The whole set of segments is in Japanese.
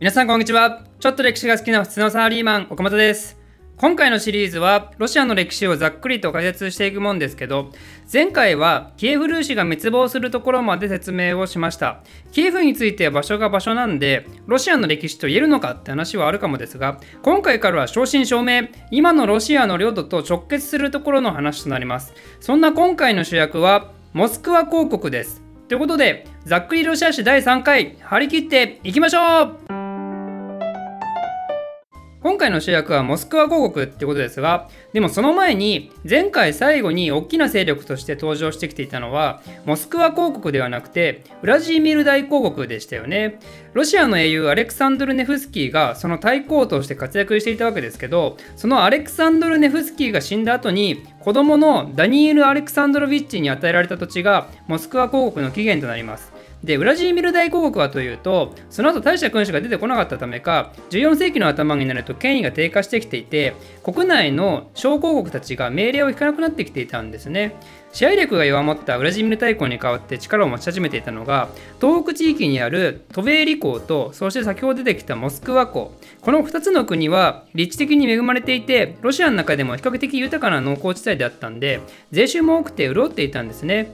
皆さんこんにちは。ちょっと歴史が好きな普通のサラリーマン岡本です。今回のシリーズはロシアの歴史をざっくりと解説していくもんですけど前回はキエフルーシが滅亡するところまで説明をしました。キエフについては場所が場所なんでロシアの歴史と言えるのかって話はあるかもですが今回からは正真正銘今のロシアの領土と直結するところの話となります。そんな今回の主役はモスクワ公国です。ということでざっくりロシア史第3回張り切っていきましょう。回の主役はモスクワ公国ってことですが、でもその前に前回最後に大きな勢力として登場してきていたのはモスクワ公国ではなくてウラジーミル大公国でしたよね。ロシアの英雄アレクサンドル・ネフスキーがその対抗として活躍していたわけですけど、そのアレクサンドル・ネフスキーが死んだ後に子供のダニエル・アレクサンドロビッチに与えられた土地がモスクワ公国の起源となります。で、ウラジーミル大公国はというと、その後大した君主が出てこなかったためか、14世紀の頭になると権威が低下してきていて、国内の小公国たちが命令を引かなくなってきていたんですね。支配力が弱まったウラジーミル大公に代わって力を持ち始めていたのが、東北地域にあるトベーリ公と、そして先ほど出てきたモスクワ公。この2つの国は立地的に恵まれていて、ロシアの中でも比較的豊かな農耕地帯であったんで、税収も多くて潤っていたんですね。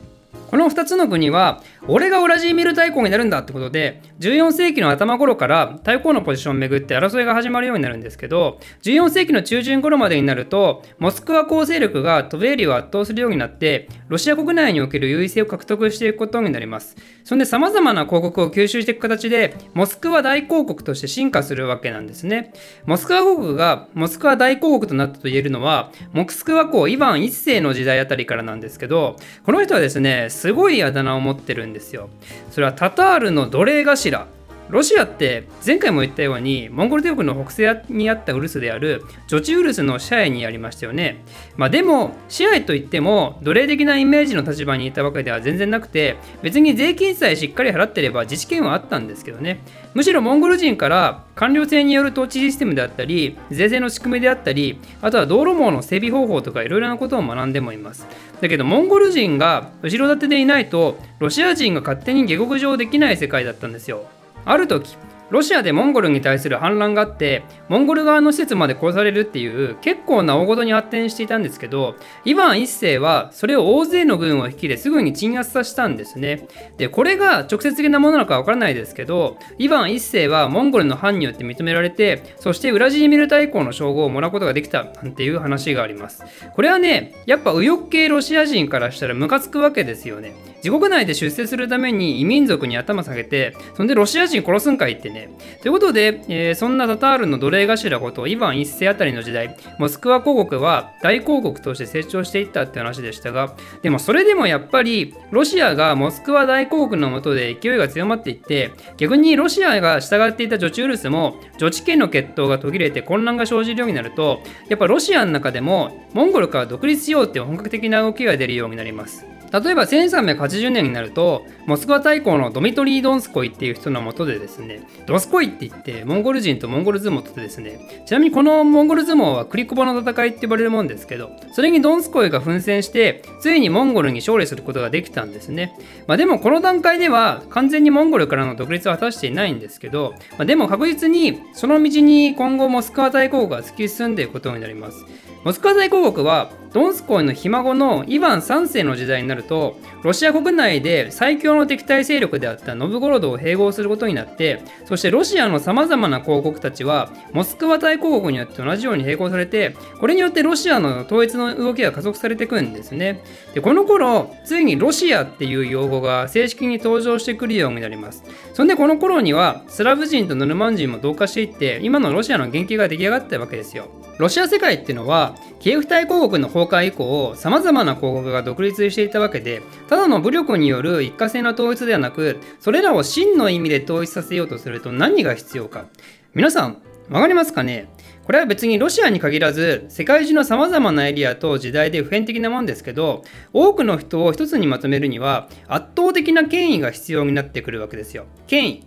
この2つの国は俺がウラジーミル大公になるんだってことで14世紀の頭頃から大公のポジションをめぐって争いが始まるようになるんですけど14世紀の中旬頃までになるとモスクワ構成力がトベーリを圧倒するようになってロシア国内における優位性を獲得していくことになります。そんで様々な広告を吸収していく形でモスクワ大公国として進化するわけなんですね。モスクワ公国がモスクワ大公国となったと言えるのはモスクワ公イヴァン1世の時代あたりからなんですけどこの人はですねすごいあだ名を持ってるんですよ。それはタタールの奴隷頭ロシアって前回も言ったようにモンゴル帝国の北西にあったウルスであるジョチウルスの支配にありましたよね。まあ、でも支配といっても奴隷的なイメージの立場にいたわけでは全然なくて別に税金さえしっかり払ってれば自治権はあったんですけどね。むしろモンゴル人から官僚制による統治システムであったり税制の仕組みであったりあとは道路網の整備方法とかいろいろなことを学んでもいます。だけどモンゴル人が後ろ盾でいないとロシア人が勝手に下克上できない世界だったんですよ。ある時ロシアでモンゴルに対する反乱があってモンゴル側の施設まで殺されるっていう結構な大事に発展していたんですけどイヴァン一世はそれを大勢の軍を引きですぐに鎮圧させたんですね。でこれが直接的なものなのかわからないですけどイヴァン一世はモンゴルの藩によって認められてそしてウラジーミル大公の称号をもらうことができたなんていう話があります。これはねやっぱ右翼系ロシア人からしたらムカつくわけですよね。自国内で出世するために異民族に頭下げてそんでロシア人殺すんかいってねね。ということで、えー、そんなタタールの奴隷頭ことイヴァン一世あたりの時代、モスクワ公国は大公国として成長していったって話でしたが、でもそれでもやっぱりロシアがモスクワ大公国の下で勢いが強まっていって、逆にロシアが従っていたジョチウルスも女治権の決闘が途切れて混乱が生じるようになると、やっぱロシアの中でもモンゴルから独立しようっていう本格的な動きが出るようになります。例えば1380年になるとモスクワ大公のドミトリー・ドンスコイっていう人のもとでですねドスコイって言ってモンゴル人とモンゴル相撲とってですねちなみにこのモンゴル相撲はクリコバの戦いって呼ばれるもんですけどそれにドンスコイが奮戦してついにモンゴルに勝利することができたんですね、まあ、でもこの段階では完全にモンゴルからの独立は果たしていないんですけど、まあ、でも確実にその道に今後モスクワ大公が突き進んでいくことになります。モスクワ大公国はドンスコイのひ孫のイヴァン3世の時代になるとロシア国内で最強の敵対勢力であったノブゴロドを併合することになってそしてロシアのさまざまな公国たちはモスクワ大公国によって同じように並行されてこれによってロシアの統一の動きが加速されていくんですね。でこの頃ついにロシアっていう用語が正式に登場してくるようになります。そんでこの頃にはスラブ人とノルマン人も同化していって今のロシアの原型が出来上がったわけですよ。ロシア世界っていうのはキエフ大公国の崩壊以降さまざまな公国が独立していたわけでただの武力による一過性の統一ではなくそれらを真の意味で統一させようとすると何が必要か。皆さんわかりますかね？これは別にロシアに限らず世界中のさまざまなエリアと時代で普遍的なもんですけど多くの人を一つにまとめるには圧倒的な権威が必要になってくるわけですよ。権威。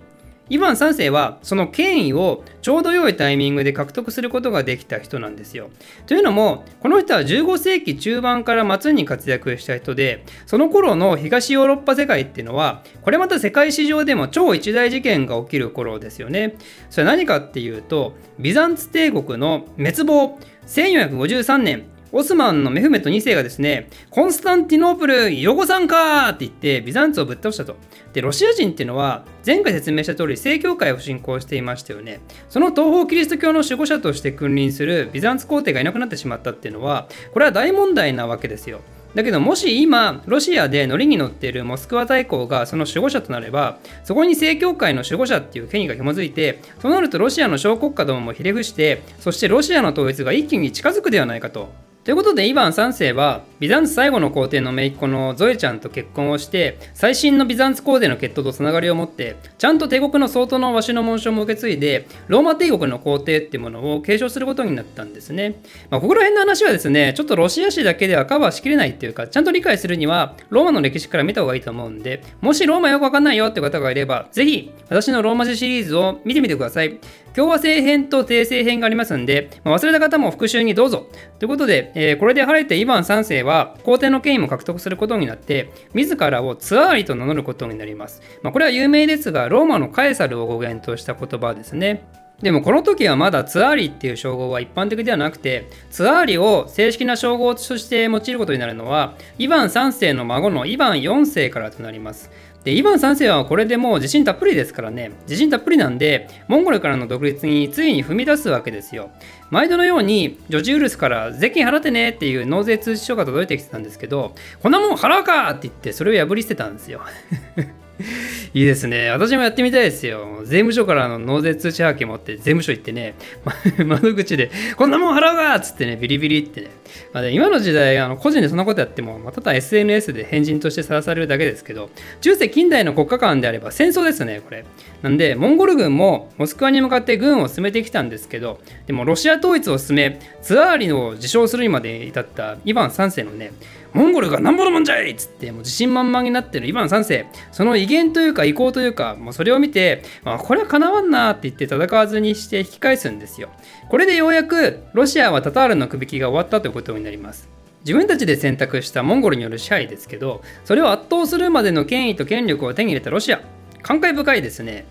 イヴァン3世はその権威をちょうど良いタイミングで獲得することができた人なんですよ。というのもこの人は15世紀中盤から末に活躍した人でその頃の東ヨーロッパ世界っていうのはこれまた世界史上でも超一大事件が起きる頃ですよね。それは何かっていうとビザンツ帝国の滅亡1453年オスマンのメフメット2世がですね、コンスタンティノープル、ヨゴさんかーって言ってビザンツをぶっ倒したと。で、ロシア人っていうのは、前回説明した通り正教会を信仰していましたよね。その東方キリスト教の守護者として君臨するビザンツ皇帝がいなくなってしまったっていうのは、これは大問題なわけですよ。だけどもし今ロシアで乗りに乗っているモスクワ大公がその守護者となればそこに正教会の守護者っていう権威が紐づいてそうなるとロシアの小国家どももひれ伏してそしてロシアの統一が一気に近づくではないかとということでイヴァン3世はビザンツ最後の皇帝の姪っ子のゾエちゃんと結婚をして最新のビザンツ皇帝の血統とつながりを持ってちゃんと帝国の相当のわしの紋章も受け継いでローマ帝国の皇帝っていうものを継承することになったんですね、まあ、ここら辺の話はですねちょっとロシア史だけではカバーしきれないっていうかちゃんと理解するにはローマの歴史から見た方がいいと思うんでもしローマよくわかんないよって方がいればぜひ私のローマ字シリーズを見てみてください。共和制編と訂正編がありますんで、まあ、忘れた方も復習にどうぞ。ということで、えー、これで晴れてイヴァン3世は皇帝の権威も獲得することになって、自らをツアーリと名乗ることになります。まあ、これは有名ですが、ローマのカエサルを語源とした言葉ですね。でもこの時はまだツアーリっていう称号は一般的ではなくて、ツアーリを正式な称号として用いることになるのは、イヴァン3世の孫のイヴァン4世からとなります。で、イヴァン3世はこれでもう自信たっぷりですからね、自信たっぷりなんで、モンゴルからの独立についに踏み出すわけですよ。毎度のように、ジョジウルスから税金払ってねっていう納税通知書が届いてきてたんですけど、こんなもん払うかって言って、それを破り捨てたんですよ。いいですね。私もやってみたいですよ。税務署からの納税通知はがき持って税務署行ってね、窓口で、こんなもん払うわっつってね、ビリビリってね。まあ、今の時代、あの個人でそんなことやっても、まあ、ただ SNS で変人としてさらされるだけですけど、中世近代の国家間であれば戦争ですね、これ。なんで、モンゴル軍もモスクワに向かって軍を進めてきたんですけど、でもロシア統一を進め、ツアーリを自称するにまで至ったイヴァン3世のね、モンゴルがなんぼのもんじゃいっつってもう自信満々になってるイヴァン3世。その威厳というか意向というかもうそれを見て、まあ、これはかなわんなって言って戦わずにして引き返すんですよ。これでようやくロシアはタタールの首輝きが終わったということになります。自分たちで選択したモンゴルによる支配ですけどそれを圧倒するまでの権威と権力を手に入れたロシア感慨深いですね。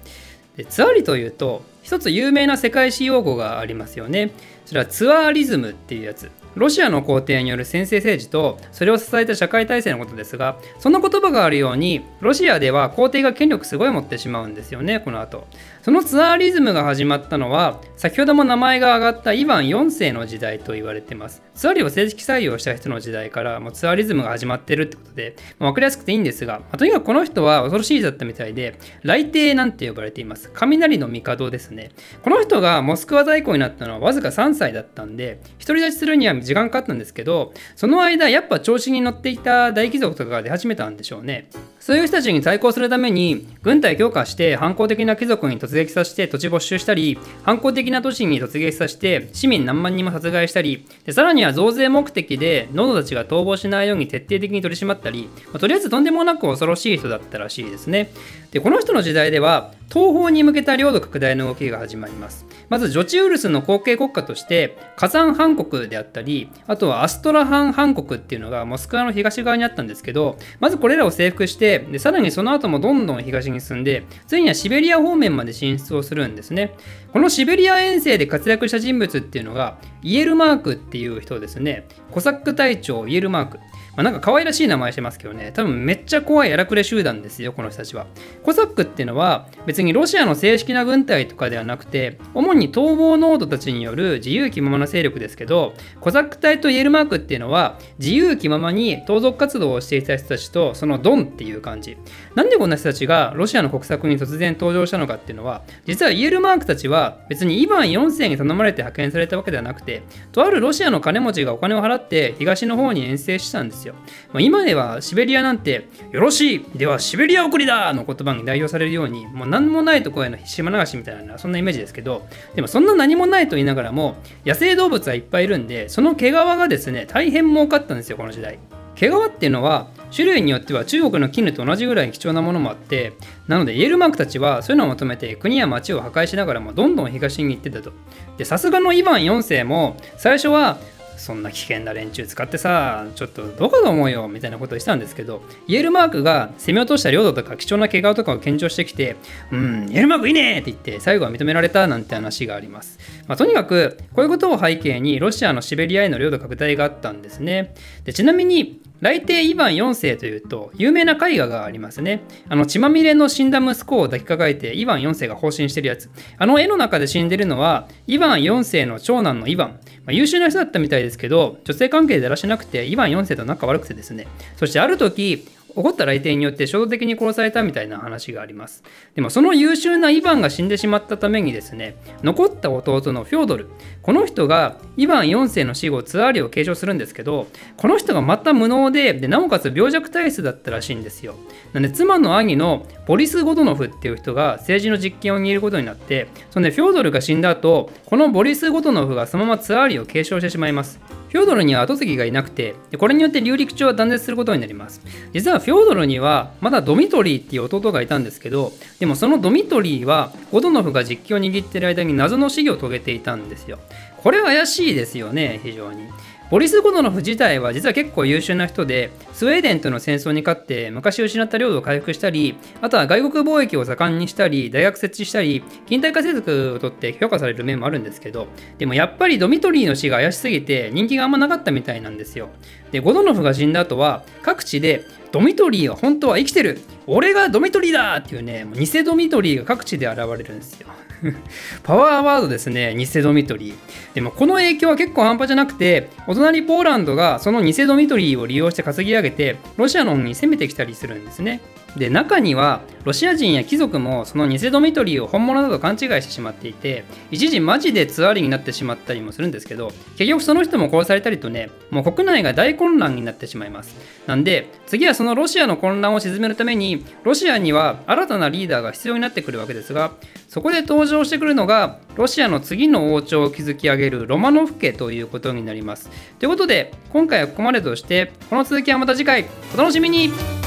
でツアリというと一つ有名な世界史用語がありますよね。それはツアーリズムっていうやつ。ロシアの皇帝による専制政治とそれを支えた社会体制のことですがその言葉があるようにロシアでは皇帝が権力すごい持ってしまうんですよねこの後。そのツアーリズムが始まったのは先ほども名前が挙がったイヴァン4世の時代と言われています。ツアリを正式採用した人の時代からもうツアーリズムが始まってるってことで、まあ、分かりやすくていいんですが、まあ、とにかくこの人は恐ろしい人だったみたいで雷帝なんて呼ばれています。雷の帝ですね。この人がモスクワ大公になったのはわずか3歳だったんで独り立ちするには時間かかったんですけどその間やっぱ調子に乗っていた大貴族とかが出始めたんでしょうね。そういう人たちに対抗するために軍隊強化して反抗的な貴族に突撃させて土地没収したり反抗的な都市に突撃させて市民何万人も殺害したりでさらには増税目的でノドたちが逃亡しないように徹底的に取り締まったり、まあ、とりあえずとんでもなく恐ろしい人だったらしいですね。でこの人の時代では東方に向けた領土拡大の動きが始まります。まずジョチウルスの後継国家として火山藩国であったりあとはアストラハン藩国っていうのがモスクワの東側にあったんですけどまずこれらを征服してでさらにその後もどんどん東に進んでついにはシベリア方面まで進出をするんですね。このシベリア遠征で活躍した人物っていうのがイエルマークっていう人ですねコサック隊長イエルマークまあ、なんか可愛らしい名前してますけどね、多分めっちゃ怖い荒くれ集団ですよ、この人たちは。コサックっていうのは別にロシアの正式な軍隊とかではなくて、主に逃亡ノードたちによる自由気ままな勢力ですけど、コサック隊とイエルマークっていうのは自由気ままに盗賊活動をしていた人たちとそのドンっていう感じ。なんでこんな人たちがロシアの国策に突然登場したのかっていうのは、実はイエルマークたちはは別にイヴァン4世に頼まれて派遣されたわけではなくて、とあるロシアの金持ちがお金を払って東の方に遠征したんですよ。まあ、今ではシベリアなんて、よろしいではシベリア送りだの言葉に代表されるように、もう何もないとこへの島流しみたいな、そんなイメージですけど、でもそんな何もないと言いながらも、野生動物はいっぱいいるんで、その毛皮がですね、大変儲かったんですよ、この時代。毛皮っていうのは種類によっては中国の絹と同じぐらい貴重なものもあってなのでイエルマークたちはそういうのを求めて国や町を破壊しながらもどんどん東に行ってたと。でさすがのイヴァン4世も最初はそんな危険な連中使ってさちょっとどこだ思うよみたいなことをしたんですけどイエルマークが攻め落とした領土とか貴重な毛皮とかを献上してきてうんイエルマークいいねって言って最後は認められたなんて話があります、まあ、とにかくこういうことを背景にロシアのシベリアへの領土拡大があったんですね。でちなみに来帝イヴァン4世というと有名な絵画がありますね。あの血まみれの死んだ息子を抱きかかえてイヴァン4世が放心してるやつ。あの絵の中で死んでるのはイヴァン4世の長男のイヴァン。まあ、優秀な人だったみたいですけど女性関係でだらしなくてイヴァン4世と仲悪くてですね。そしてある時起こった来店によって衝動的に殺されたみたいな話があります。でもその優秀なイヴァンが死んでしまったためにですね、残った弟のフョードル、この人がイヴァン4世の死後ツアーリを継承するんですけど、この人がまた無能で、でなおかつ病弱体質だったらしいんですよ。なんで妻の兄のボリス・ゴドノフっていう人が政治の実権を握ることになって、そんでフョードルが死んだ後、このボリス・ゴドノフがそのままツアーリを継承してしまいます。フョードルには後継ぎがいなくて、これによって流陸長は断絶することになります。実はフョードルにはまだドミトリーっていう弟がいたんですけど、でもそのドミトリーはゴドノフが実況を握っている間に謎の死を遂げていたんですよ。これは怪しいですよね、非常に。ボリス・ゴドノフ自体は実は結構優秀な人で、スウェーデンとの戦争に勝って昔失った領土を回復したり、あとは外国貿易を盛んにしたり、大学設置したり、近代化政策をとって評価される面もあるんですけど、でもやっぱりドミトリーの死が怪しすぎて人気があんまなかったみたいなんですよ。で、ゴドノフが死んだ後は各地でドミトリーは本当は生きてる俺がドミトリーだっていうね、偽ドミトリーが各地で現れるんですよ。パワーワードですね、偽ドミトリー。でもこの影響は結構半端じゃなくて、お隣ポーランドがその偽ドミトリーを利用して稼ぎ上げて、ロシアの方に攻めてきたりするんですね。で中にはロシア人や貴族もその偽ドミトリーを本物だと勘違いしてしまっていて一時マジでツアーリになってしまったりもするんですけど結局その人も殺されたりとねもう国内が大混乱になってしまいます。なんで次はそのロシアの混乱を鎮めるためにロシアには新たなリーダーが必要になってくるわけですがそこで登場してくるのがロシアの次の王朝を築き上げるロマノフ家ということになります。ということで今回はここまでとしてこの続きはまた次回。お楽しみに。